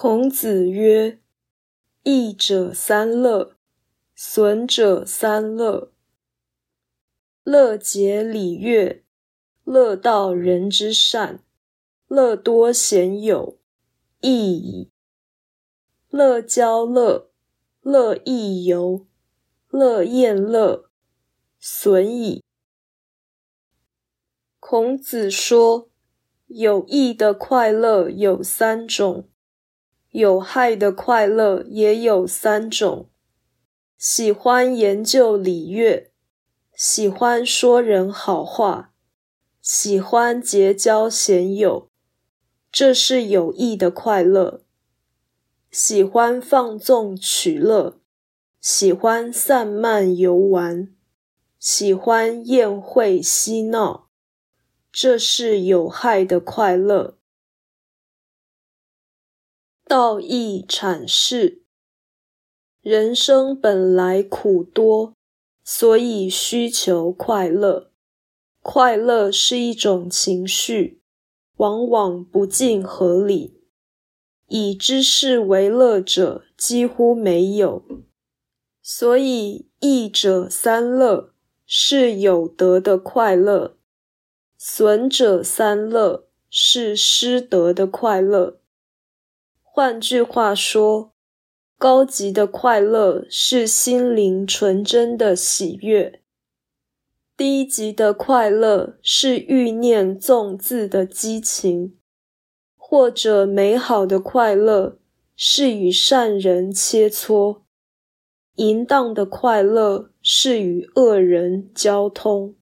孔子曰：“益者三乐，损者三乐。乐结礼乐，乐道人之善，乐多贤友，益矣。乐交乐，乐亦游，乐宴乐，损矣。”孔子说，有益的快乐有三种。有害的快乐也有三种：喜欢研究礼乐，喜欢说人好话，喜欢结交贤友，这是有益的快乐；喜欢放纵取乐，喜欢散漫游玩，喜欢宴会嬉闹，这是有害的快乐。道义阐释：人生本来苦多，所以需求快乐。快乐是一种情绪，往往不尽合理。以知识为乐者几乎没有，所以益者三乐是有德的快乐，损者三乐是失德的快乐。换句话说，高级的快乐是心灵纯真的喜悦；低级的快乐是欲念纵字的激情；或者美好的快乐是与善人切磋；淫荡的快乐是与恶人交通。